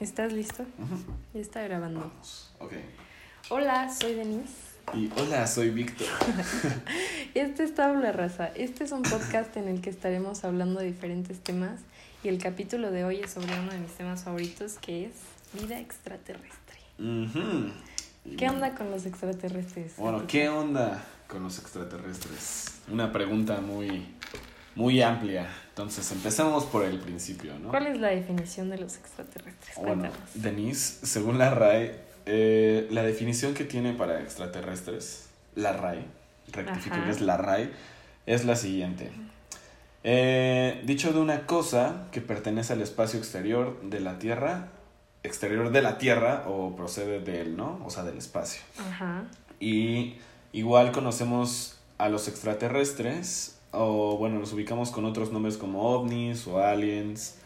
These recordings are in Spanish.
¿Estás listo? Ujú. Ya está grabando. Vamos. Ok. Hola, soy Denise. Y hola, soy Víctor. Este es Tabla Raza. Este es un podcast en el que estaremos hablando de diferentes temas y el capítulo de hoy es sobre uno de mis temas favoritos que es vida extraterrestre. ¿Qué onda con los extraterrestres? Bueno, ¿qué onda con los extraterrestres? Una pregunta muy, muy amplia. Entonces, empecemos por el principio, ¿no? ¿Cuál es la definición de los extraterrestres? Bueno. Denise, según la RAE, eh, la definición que tiene para extraterrestres, la RAE, rectifico que es la RAE, es la siguiente. Eh, dicho de una cosa que pertenece al espacio exterior de la Tierra, exterior de la Tierra o procede de él, ¿no? O sea, del espacio. Ajá. Y igual conocemos a los extraterrestres, o bueno, los ubicamos con otros nombres como ovnis o aliens,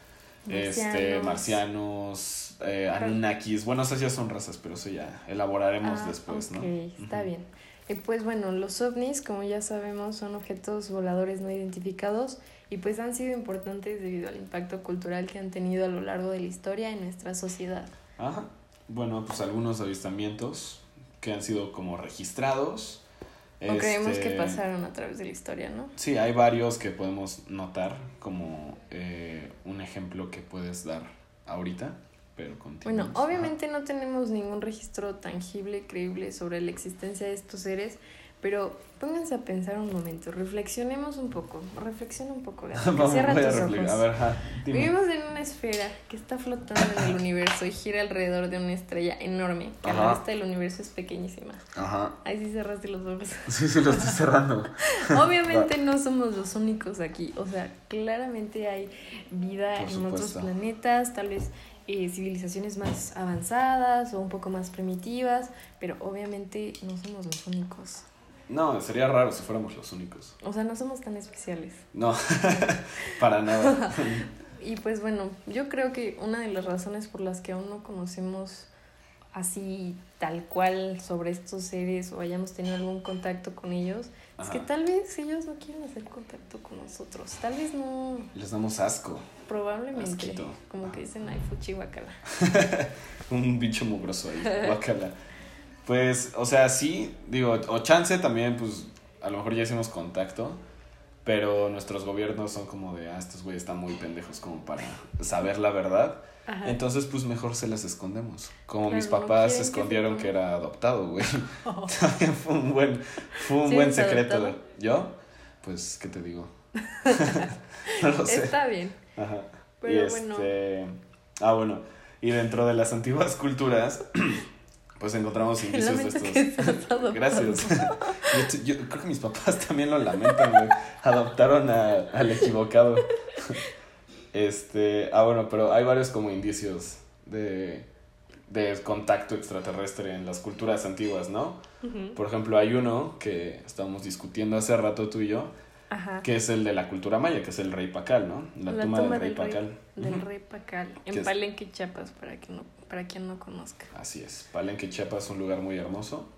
este, Marcianos. marcianos, eh, anunnakis. Bueno, esas ya son razas, pero eso ya elaboraremos Ah, después, ¿no? está bien. Y pues bueno, los ovnis, como ya sabemos, son objetos voladores no identificados y pues han sido importantes debido al impacto cultural que han tenido a lo largo de la historia en nuestra sociedad. Ajá. Bueno, pues algunos avistamientos que han sido como registrados. O creemos que Este, pasaron a través de la historia, ¿no? Sí, hay varios que podemos notar como eh, un ejemplo que puedes dar ahorita, pero Bueno, obviamente no tenemos ningún registro tangible, creíble sobre la existencia de estos seres, pero pónganse a pensar un momento, reflexionemos un poco, reflexiona un poco, Ajá. Vamos, cierra a tus ojos. A ver, ja. Vivimos en una esfera que está flotando en el universo y gira alrededor de una estrella enorme, que a la Ajá. vista del universo es pequeñísima. Ajá. Ahí sí cerraste los ojos. Sí, sí, lo estoy cerrando. Obviamente no somos los únicos aquí, o sea, claramente hay vida Por en otros planetas, tal vez eh, civilizaciones más avanzadas o un poco más primitivas, pero obviamente no somos los únicos. No, sería raro si fuéramos los únicos. O sea, no somos tan especiales. No, para nada. Y pues bueno, yo creo que una de las razones por las que aún no conocemos así tal cual sobre estos seres o hayamos tenido algún contacto con ellos, es que tal vez ellos no quieren hacer contacto con nosotros. Tal vez no, Les damos asco. probablemente. Asquito. Como que dicen, ay, fuchi guacala. Un bicho mugroso ahí, guacala. Pues, o sea, sí, digo, o chance también, pues, a lo mejor ya hicimos contacto, pero nuestros gobiernos son como de, ah, estos güeyes están muy pendejos como para saber la verdad. Ajá. Entonces, pues, mejor se las escondemos. Como Claro, mis papás que escondieron que era adoptado, güey. También fue un buen, fue un ¿Sí buen secreto. adoptado? ¿Yo? Pues, ¿qué te digo? no lo sé. Está bien. Ajá. Pero y bueno. este. Ah, bueno. Y dentro de las antiguas culturas, pues encontramos indicios de estos. Gracias. Yo, yo creo que mis papás también lo lamentan, güey. Adoptaron a- al equivocado. Este. Ah, bueno, pero hay varios como indicios de, de contacto extraterrestre en las culturas antiguas, ¿no? Por ejemplo, hay uno que estábamos discutiendo hace rato tú y yo, Ajá. que es el de la cultura maya, que es el rey Pacal, ¿no? La, tumba, del rey Pacal. Del rey Pacal. En Palenque, Chiapas, para, que no, para quien no conozca. Así es. Palenque, Chiapas es un lugar muy hermoso.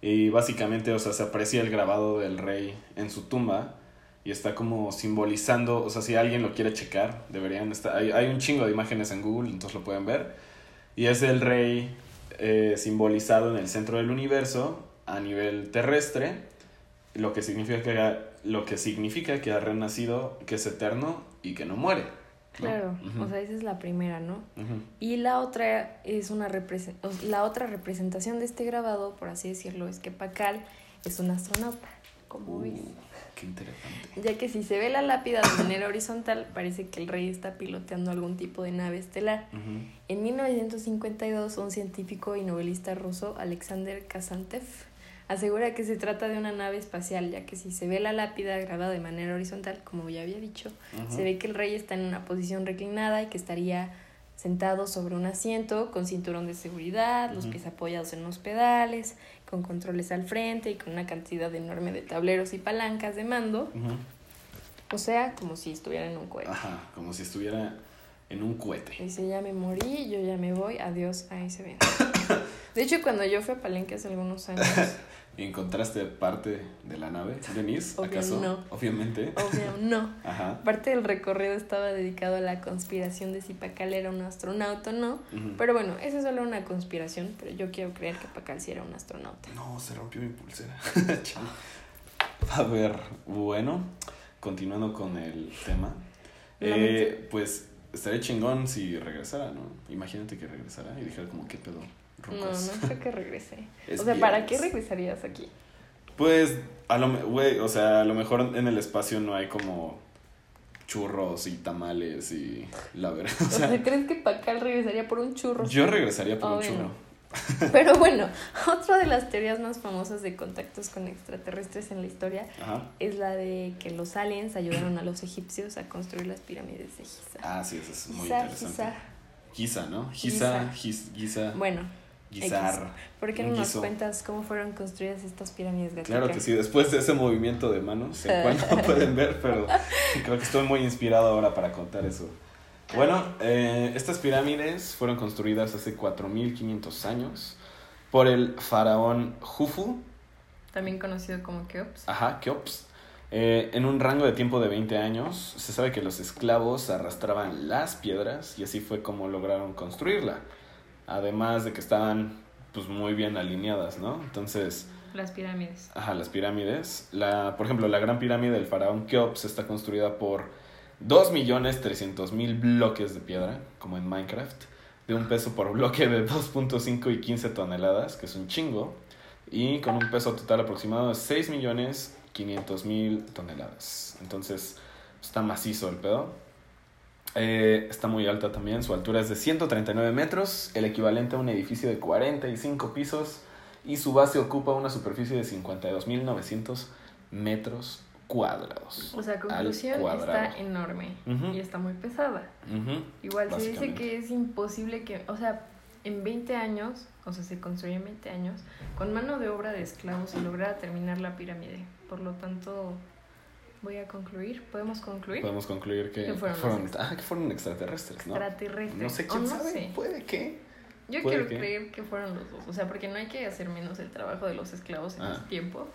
Y básicamente, o sea, se aprecia el grabado del rey en su tumba y está como simbolizando, o sea, si alguien lo quiere checar, deberían estar, hay, hay un chingo de imágenes en Google, entonces lo pueden ver. Y es el rey eh, simbolizado en el centro del universo a nivel terrestre, lo que significa que, lo que significa que ha renacido, que es eterno y que no muere. ¿no? Claro, o sea, esa es la primera, ¿no? Y la otra es una la otra representación de este grabado, por así decirlo, es que Pacal es un astronauta, como ves. Uh, qué interesante. Ya que si se ve la lápida de manera horizontal, parece que el rey está piloteando algún tipo de nave estelar. Ujú. En 1952, un científico y novelista ruso, Alexander Kazantev, asegura que se trata de una nave espacial, ya que si se ve la lápida grabada de manera horizontal, como ya había dicho, se ve que el rey está en una posición reclinada y que estaría sentado sobre un asiento con cinturón de seguridad, los pies apoyados en los pedales, con controles al frente y con una cantidad enorme de tableros y palancas de mando, o sea, como si estuviera en un cohete. Ajá, como si estuviera en un cohete. Dice, ya me morí, yo ya me voy, adiós, ahí se ven. De hecho, cuando yo fui a Palenque hace algunos años, ¿Encontraste parte de la nave, Denise? Obvio ¿Acaso? no. Obviamente. obvio, no. Ajá. Parte del recorrido estaba dedicado a la conspiración de si Pacal era un astronauta o no. Pero bueno, esa es solo una conspiración, pero yo quiero creer que Pacal sí era un astronauta. No, se rompió mi pulsera. A ver, bueno, continuando con el tema. Eh, pues estaría chingón si regresara, ¿no? Imagínate que regresara y dijera como, ¿qué pedo? No, Rucos?" no creo que regrese. Es o sea, ¿para qué regresarías aquí? Pues, a lo, güey, o sea, a lo mejor en el espacio no hay como churros y tamales y la verdad. O O sea, ¿crees que Pacal regresaría por un churro? yo regresaría por un Obvio no. churro. Pero bueno, otra de las teorías más famosas de contactos con extraterrestres en la historia Ajá. es la de que los aliens ayudaron a los egipcios a construir las pirámides de Giza. Ah, sí, eso es muy Giza, interesante. Giza. Giza, ¿no? Giza, Giz- Giza, Bueno, Gizar. ¿por qué no nos guiso. cuentas cómo fueron construidas estas pirámides gatica? Claro que sí, después de ese movimiento de manos, cual no pueden ver, pero creo que estoy muy inspirado ahora para contar eso. Bueno, eh, estas pirámides fueron construidas hace 4500 años por el faraón Jufu, También conocido como Keops. ajá, Keops. Eh, en un rango de tiempo de 20 años, se sabe que los esclavos arrastraban las piedras y así fue como lograron construirla. Además de que estaban pues muy bien alineadas, ¿no? Entonces, Las pirámides. Ajá, las pirámides. La, por ejemplo, la gran pirámide del faraón Keops está construida por 2.300.000 bloques de piedra, como en Minecraft, de un peso por bloque de 2.5 y 15 toneladas, que es un chingo, y con un peso total aproximado de 6.500.000 toneladas. Entonces, está macizo el pedo. Eh, está muy alta también, su altura es de 139 metros, el equivalente a un edificio de 45 pisos y su base ocupa una superficie de 52.900 metros cuadrados. O sea, conclusión, está enorme y está muy pesada. Igual se dice que es imposible que, o sea, en 20 años, o sea, se construyó en 20 años, con mano de obra de esclavos se lograra terminar la pirámide. Por lo tanto, voy a concluir. ¿Podemos concluir? Podemos concluir que fueron ah, que fueron extraterrestres, ¿no? Extraterrestres. No sé quién no sabe, sé. puede que. Yo puede quiero que. creer que fueron los dos. O sea, porque no hay que hacer menos el trabajo de los esclavos en Ah. ese tiempo.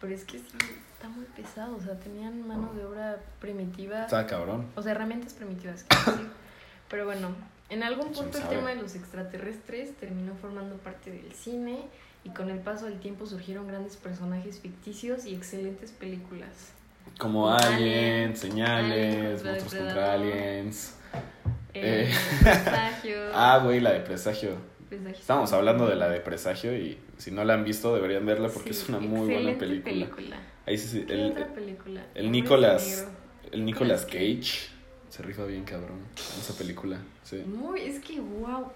Pero es que sí, está muy pesado. O sea, tenían mano de obra primitiva. Está cabrón. O sea, herramientas primitivas, decir. Pero bueno, en algún ¿Quién punto el tema de los extraterrestres terminó formando parte del cine y con el paso del tiempo surgieron grandes personajes ficticios y excelentes películas. Como Alien, aliens, señales, monstruos contra aliens. Eh, Eh. Presagio. Ah, güey, la de Presagio. Presagio. Estamos hablando de la de Presagio y si no la han visto deberían verla porque Sí, es una muy buena excelente película. Ahí sí, sí, ¿Qué el, otra película? el de Nicolas- el Nicolas Nicolas Cage se rifa bien cabrón en esa película. Sí, Muy, es que wow.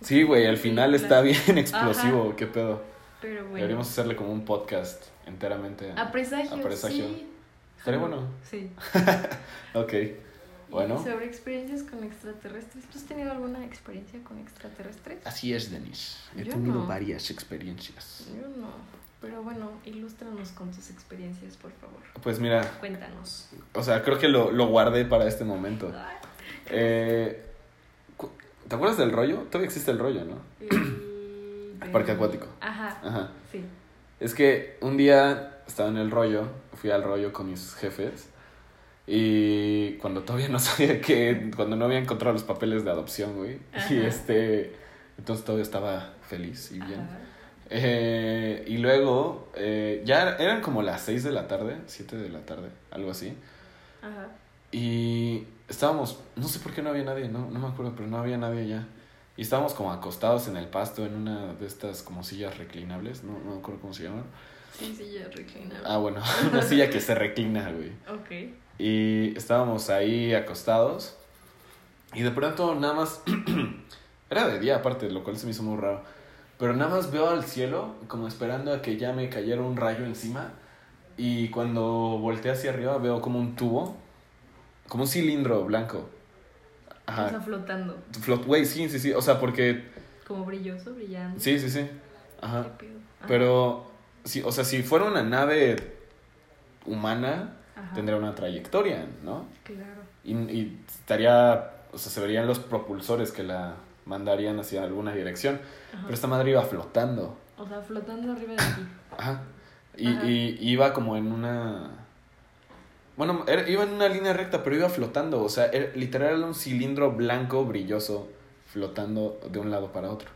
sí güey, al final está bien explosivo, Ajá. qué pedo. Pero bueno. Deberíamos hacerle como un podcast enteramente. A presagio, a Presagio. sí. Estaría bueno. Sí. Ok, bueno. Sobre experiencias con extraterrestres. ¿Tú has tenido alguna experiencia con extraterrestres? Así es, Denis. He Yo tenido no. varias experiencias. Yo no. Pero bueno, ilústranos con tus experiencias, por favor. Pues mira, Cuéntanos. o sea, creo que lo, lo guardé para este momento. Eh, ¿Te acuerdas del rollo? Todavía existe el rollo, ¿no? el- Parque acuático. Ajá. Ajá. Sí. Es que un día estaba en el rollo, fui al rollo con mis jefes y cuando todavía no sabía que, cuando no había encontrado los papeles de adopción, güey. Y este, entonces todavía estaba feliz y bien. Eh, y luego, eh, ya eran como las 6 de la tarde, 7 de la tarde, algo así. Ajá. Y estábamos, no sé por qué no había nadie, no, no me acuerdo, pero no había nadie ya. Y estábamos como acostados en el pasto en una de estas como sillas reclinables, no, no me acuerdo cómo se llaman. Sí, ya reclinado. Ah, bueno, una silla que se reclina, güey. Ok. Y estábamos ahí acostados. Y de pronto nada más. Era de día aparte, lo cual se me hizo muy raro. Pero nada más veo al cielo, como esperando a que ya me cayera un rayo encima. Y cuando volteé hacia arriba veo como un tubo, como un cilindro blanco. O sea, Ajá. flotando. Float, güey, sí, sí, sí. O sea, porque. Como brilloso, brillante. Sí, sí, sí. Ajá. Ajá. Pero. Sí, o sea, si fuera una nave humana, Ajá. tendría una trayectoria, ¿no? Claro. Y, y estaría o sea, se verían los propulsores que la mandarían hacia alguna dirección. Ajá. Pero esta madre iba flotando. O sea, flotando arriba de ti. Ajá. Y, Ajá. y iba como en una... Bueno, era- iba en una línea recta, pero iba flotando. O sea, era- literal era un cilindro blanco, brilloso, flotando de un lado para otro.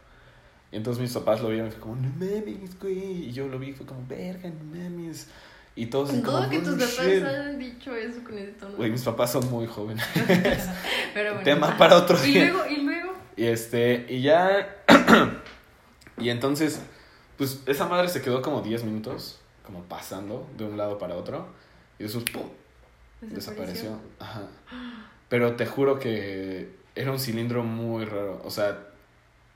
Y entonces mis papás lo vieron y fue como, no mames, güey. Y yo lo vi y fue como, verga, no mames. Y todos Con como, todo que tus "Oh, papás shit". hayan dicho eso con ese tono. Güey, mis papás son muy jóvenes. Pero bueno. tema para otro Y día. luego, y luego. Y este, y ya. y entonces, pues esa madre se quedó como 10 minutos, como pasando de un lado para otro. Y después, ¡pum! Desapareció. Ajá. Pero te juro que era un cilindro muy raro. O sea,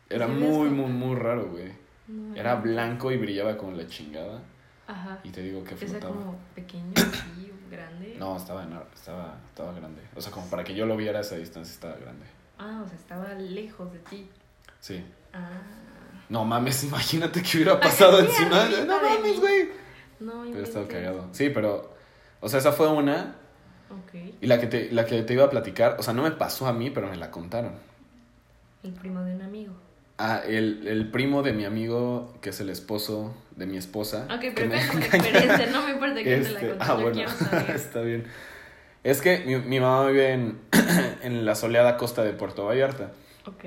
era ¿Sí ves muy, muy, muy raro, güey. No, Era blanco y brillaba como la chingada. Ajá. Y te digo que sea, flotaba. como pequeño, así, grande. No, estaba, estaba, estaba grande. O sea, como para que yo lo viera a esa distancia, estaba grande. Ah, o sea, estaba lejos de ti. Sí. Ah. No mames, imagínate que hubiera pasado encima. No mames, güey. No, Hubiera estado inventes. cagado. Sí, pero. O sea, esa fue una. Ok. Y la que, te, la que te iba a platicar, o sea, no me pasó a mí, pero me la contaron. El primo de un amigo. Ah, el, el primo de mi amigo, que es el esposo de mi esposa. Ok, que pero me experiencia. No me importa quién te la Este, contó. ah, bueno, está bien. Es que mi, mi mamá vive en, en la soleada costa de Puerto Vallarta. Ok.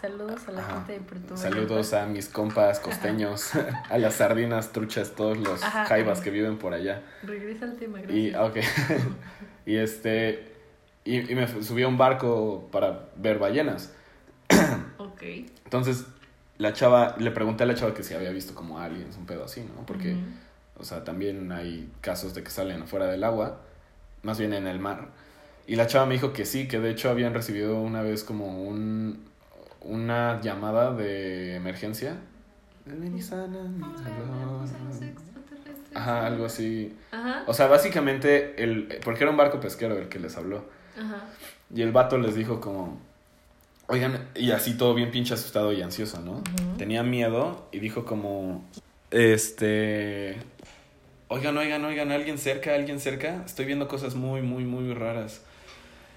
Saludos a la Ajá. gente de Puerto Saludos Vallarta. a mis compas costeños, a las sardinas, truchas, todos los Ajá. que viven por allá. Regresa al tema, Y, gracias. ah, ok. y este. Y, y me subí a un barco para ver ballenas. Entonces, la chava, le pregunté a la chava que si había visto como aliens, un pedo así, ¿no? Porque, o sea, también hay casos de que salen afuera del agua, más bien en el mar. Y la chava me dijo que sí, que de hecho habían recibido una vez como un, una llamada de emergencia. Ven y sana, mi Hola, salón. tenemos a los extraterrestres. Ajá, algo así. Ajá. O sea, básicamente, el, porque era un barco pesquero el que les habló. Ajá. Y el vato les dijo como, oigan, y así todo bien pinche asustado y ansioso, ¿no? Tenía miedo y dijo como, este, oigan, oigan, oigan, alguien cerca, alguien cerca, estoy viendo cosas muy, muy, muy raras.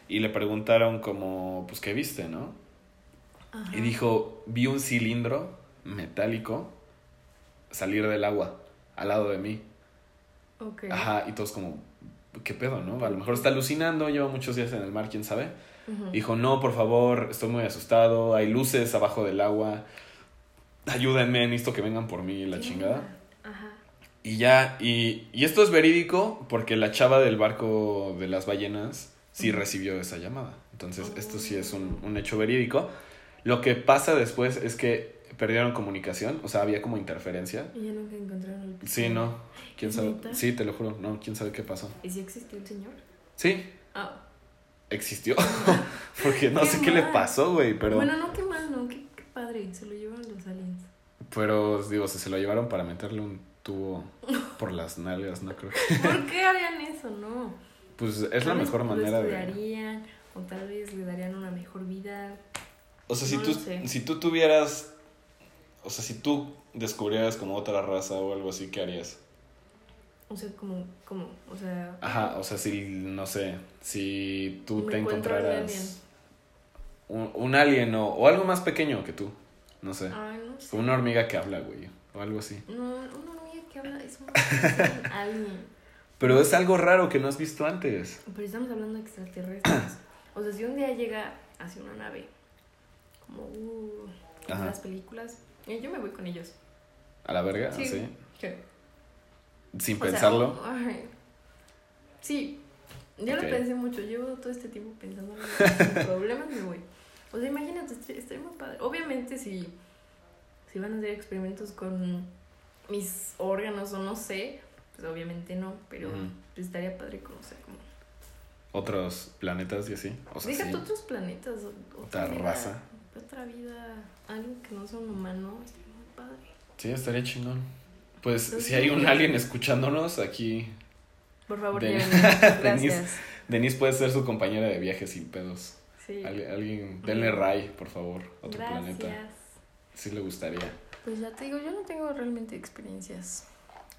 Y le preguntaron como, pues, ¿qué viste, no? Y dijo, vi un cilindro metálico salir del agua al lado de mí. Ok. Ajá, y todos como, ¿qué pedo, no? A lo mejor está alucinando, lleva muchos días en el mar, quién sabe. Dijo, no, por favor, estoy muy asustado, hay luces abajo del agua, ayúdenme, necesito que vengan por mí, la ¿Qué chingada. Ajá. Y ya, y, y esto es verídico porque la chava del barco de las ballenas sí recibió esa llamada. Entonces, esto sí es un, Oh. un hecho verídico. Lo que pasa después es que perdieron comunicación, o sea, había como interferencia. Y ya nunca encontraron el. Sí, no, quién ¿Es sabe. neta? Sí, te lo juro, no, quién sabe qué pasó. ¿Y si existió el señor? Sí, Ah. Existió. porque no Qué sé qué le pasó, güey, pero... Bueno, no, qué mal, no. Qué, qué padre. Se lo llevaron los aliens. Pero, digo, si se lo llevaron para meterle un tubo por las nalgas, no creo que... ¿Por qué harían eso? No. Pues es la mejor lo manera de... o tal vez le darían una mejor vida. O sea, si tú, sé. si tú tuvieras... O sea, si tú descubrieras como otra raza o algo así, ¿qué harías? O sea, como, como, o sea, Ajá, o sea, si, no sé, si tú te encontraras un, un alien o, o algo más pequeño que tú, no sé, ay, no sé. como una hormiga que habla, güey, o algo así. No, una hormiga que habla es un, es un alien. Pero es algo raro que no has visto antes. Pero estamos hablando de extraterrestres. O sea, si un día llega hacia una nave, como, uh, como las películas, eh, yo me voy con ellos. A la verga, Sí. sí. ¿Qué? Sin O sea, pensarlo. ay, sí, yo Ok. lo pensé mucho. Llevo todo este tiempo pensando sin problemas me voy. O sea, imagínate, estoy muy padre. Obviamente, si, si van a hacer experimentos con mis órganos o no sé, pues obviamente no, pero pues, estaría padre conocer como. Otros planetas y así. O sea, Déjate sí. otros planetas, Otra vida, raza. Otra vida, algo que no sea un humano, estaría muy padre. Sí, estaría chingón. Pues si hay un alien escuchándonos, aquí Por favor, Den-. Denise. Denise puede ser su compañera de viaje sin pedos. Sí. Alguien, alguien denle Ray, por favor, otro Gracias. planeta. Sí le gustaría. Pues ya te digo, yo no tengo realmente experiencias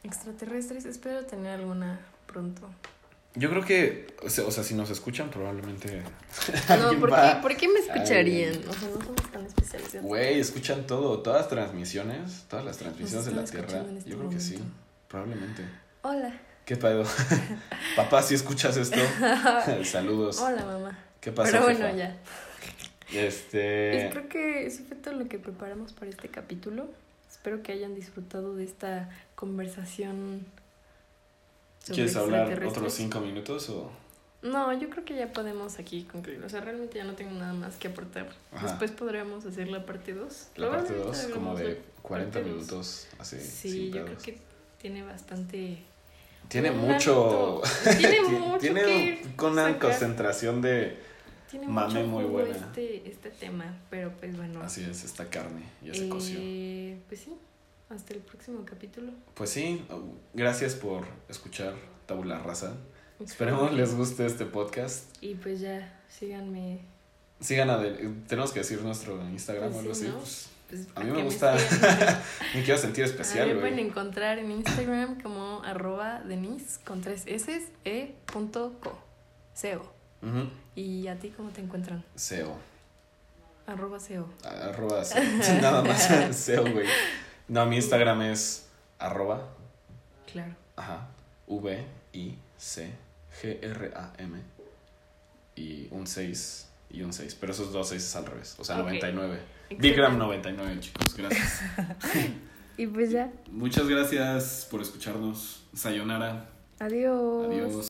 extraterrestres. Espero tener alguna pronto. Yo creo que, o sea, o sea, si nos escuchan, probablemente. No, ¿por qué, ¿por qué me escucharían? O sea, no somos tan especializados. Güey, escuchan todo, todas las transmisiones, todas las transmisiones de la Tierra. este Yo creo que sí, probablemente. Hola. ¿Qué pedo? Papá, si escuchas esto, saludos. Hola, mamá. ¿Qué pasa? Pero bueno, jefa? ya. Este. Pues creo que eso fue todo lo que preparamos para este capítulo. Espero que hayan disfrutado de esta conversación. ¿Quieres hablar otros cinco minutos o.? No, yo creo que ya podemos aquí concluir. O sea, realmente ya no tengo nada más que aportar. Ajá. Después podríamos hacer la parte 2. La parte 2, como de 40 parte dos. minutos, así. Sí, yo creo que tiene bastante. Tiene mucho. Tiene mucho Tiene que con una sacar. concentración de. Tiene mame mucho muy buena. Este, este tema, pero pues bueno. Así es, esta carne ya se coció. Eh, Pues sí, hasta el próximo capítulo. Pues sí, gracias por escuchar Tabula Raza. Esperemos les guste este podcast. Y pues ya, síganme. Sigan adelante. Tenemos que decir nuestro Instagram o Pues algo sí, así. ¿no? Pues, Pues, a mí me gusta. me quiero sentir A especial, me pueden encontrar en Instagram como arroba denise con tres s e punto co. SEO. Ujú. ¿Y a ti cómo te encuentran? SEO. Arroba SEO. Arroba SEO. Nada más SEO, güey. No, mi Instagram es arroba Claro. Ajá. V I C G R A M y un 6 y un 6, pero esos dos 6 es al revés, o sea, Ok. 99. Excelente. Bigram 99, chicos, gracias. Y pues ya. Muchas gracias por escucharnos. Sayonara. Adiós. Adiós.